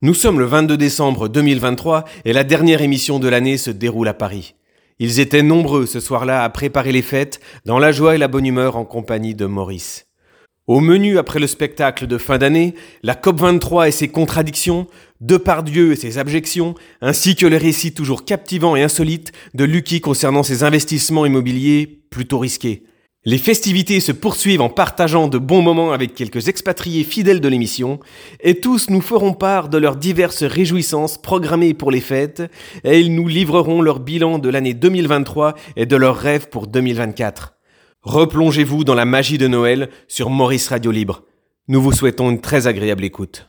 Nous sommes le 22 décembre 2023 et la dernière émission de l'année se déroule à Paris. Ils étaient nombreux ce soir-là à préparer les fêtes dans la joie et la bonne humeur en compagnie de Maurice. Au menu après le spectacle de fin d'année, la COP23 et ses contradictions, Depardieu et ses abjections, ainsi que le récit toujours captivant et insolite de Lucky concernant ses investissements immobiliers plutôt risqués. Les festivités se poursuivent en partageant de bons moments avec quelques expatriés fidèles de l'émission, et tous nous feront part de leurs diverses réjouissances programmées pour les fêtes, et ils nous livreront leur bilan de l'année 2023 et de leurs rêves pour 2024. Replongez-vous dans la magie de Noël sur Maurice Radio Libre. Nous vous souhaitons une très agréable écoute.